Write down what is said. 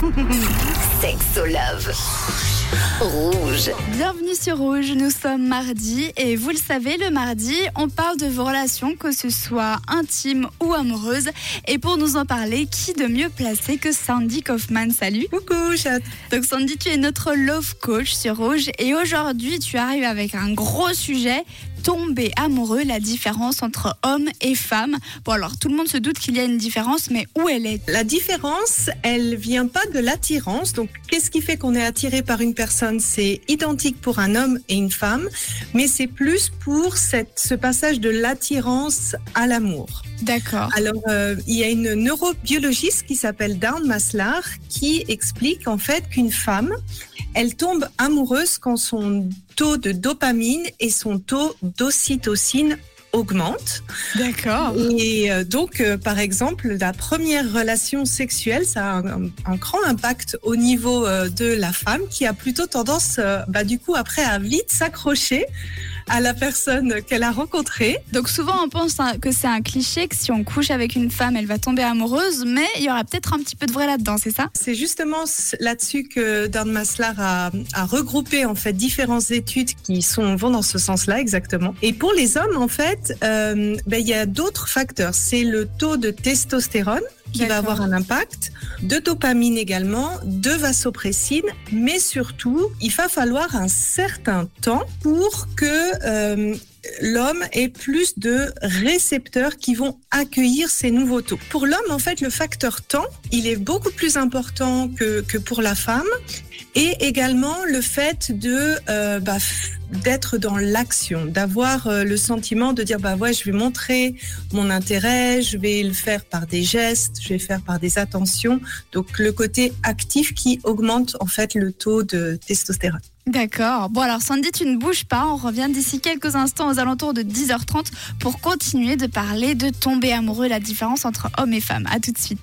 Sexo Love. Rouge. Bienvenue sur Rouge, nous sommes mardi et vous le savez, le mardi, on parle de vos relations, que ce soit intimes ou amoureuses. Et pour nous en parler, qui de mieux placé que Sandy Kaufman? Salut Coucou, chat. Donc Sandy, tu es notre love coach sur Rouge et aujourd'hui, tu arrives avec un gros sujet, tomber amoureux, la différence entre homme et femme. Bon alors, tout le monde se doute qu'il y a une différence, mais où elle est? La différence, elle vient pas de l'attirance. Donc, qu'est-ce qui fait qu'on est attiré par une personne? C'est identique pour un homme et une femme, mais c'est plus pour cette, ce passage de l'attirance à l'amour. D'accord. Alors, euh, il y a une neurobiologiste qui s'appelle Dawn Maslar qui explique en fait qu'une femme, elle tombe amoureuse quand son taux de dopamine et son taux d'ocytocine augmentent. D'accord. Et euh, donc, euh, par exemple, la première relation sexuelle, ça a un, un grand impact au niveau euh, de la femme qui a plutôt tendance, euh, bah, du coup, après, à vite s'accrocher à la personne qu'elle a rencontrée. Donc souvent on pense hein, que c'est un cliché, que si on couche avec une femme, elle va tomber amoureuse, mais il y aura peut-être un petit peu de vrai là-dedans, c'est ça? C'est justement là-dessus que Dan Maslar a, a regroupé en fait différentes études qui sont vont dans ce sens-là exactement. Et pour les hommes, en fait, euh, ben, il y a d'autres facteurs. C'est le taux de testostérone qui va avoir un impact, de dopamine également, de vasopressine, mais surtout, il va falloir un certain temps pour que euh, l'homme ait plus de récepteurs qui vont accueillir ces nouveaux taux. Pour l'homme, en fait, le facteur temps, il est beaucoup plus important que, que pour la femme. Et également le fait de euh, bah, d'être dans l'action, d'avoir euh, le sentiment de dire bah ouais je vais montrer mon intérêt, je vais le faire par des gestes, je vais faire par des attentions. Donc le côté actif qui augmente en fait le taux de testostérone. D'accord. Bon alors Sandy, tu ne bouges pas, on revient d'ici quelques instants aux alentours de 10h30 pour continuer de parler de tomber amoureux, la différence entre homme et femme. À tout de suite.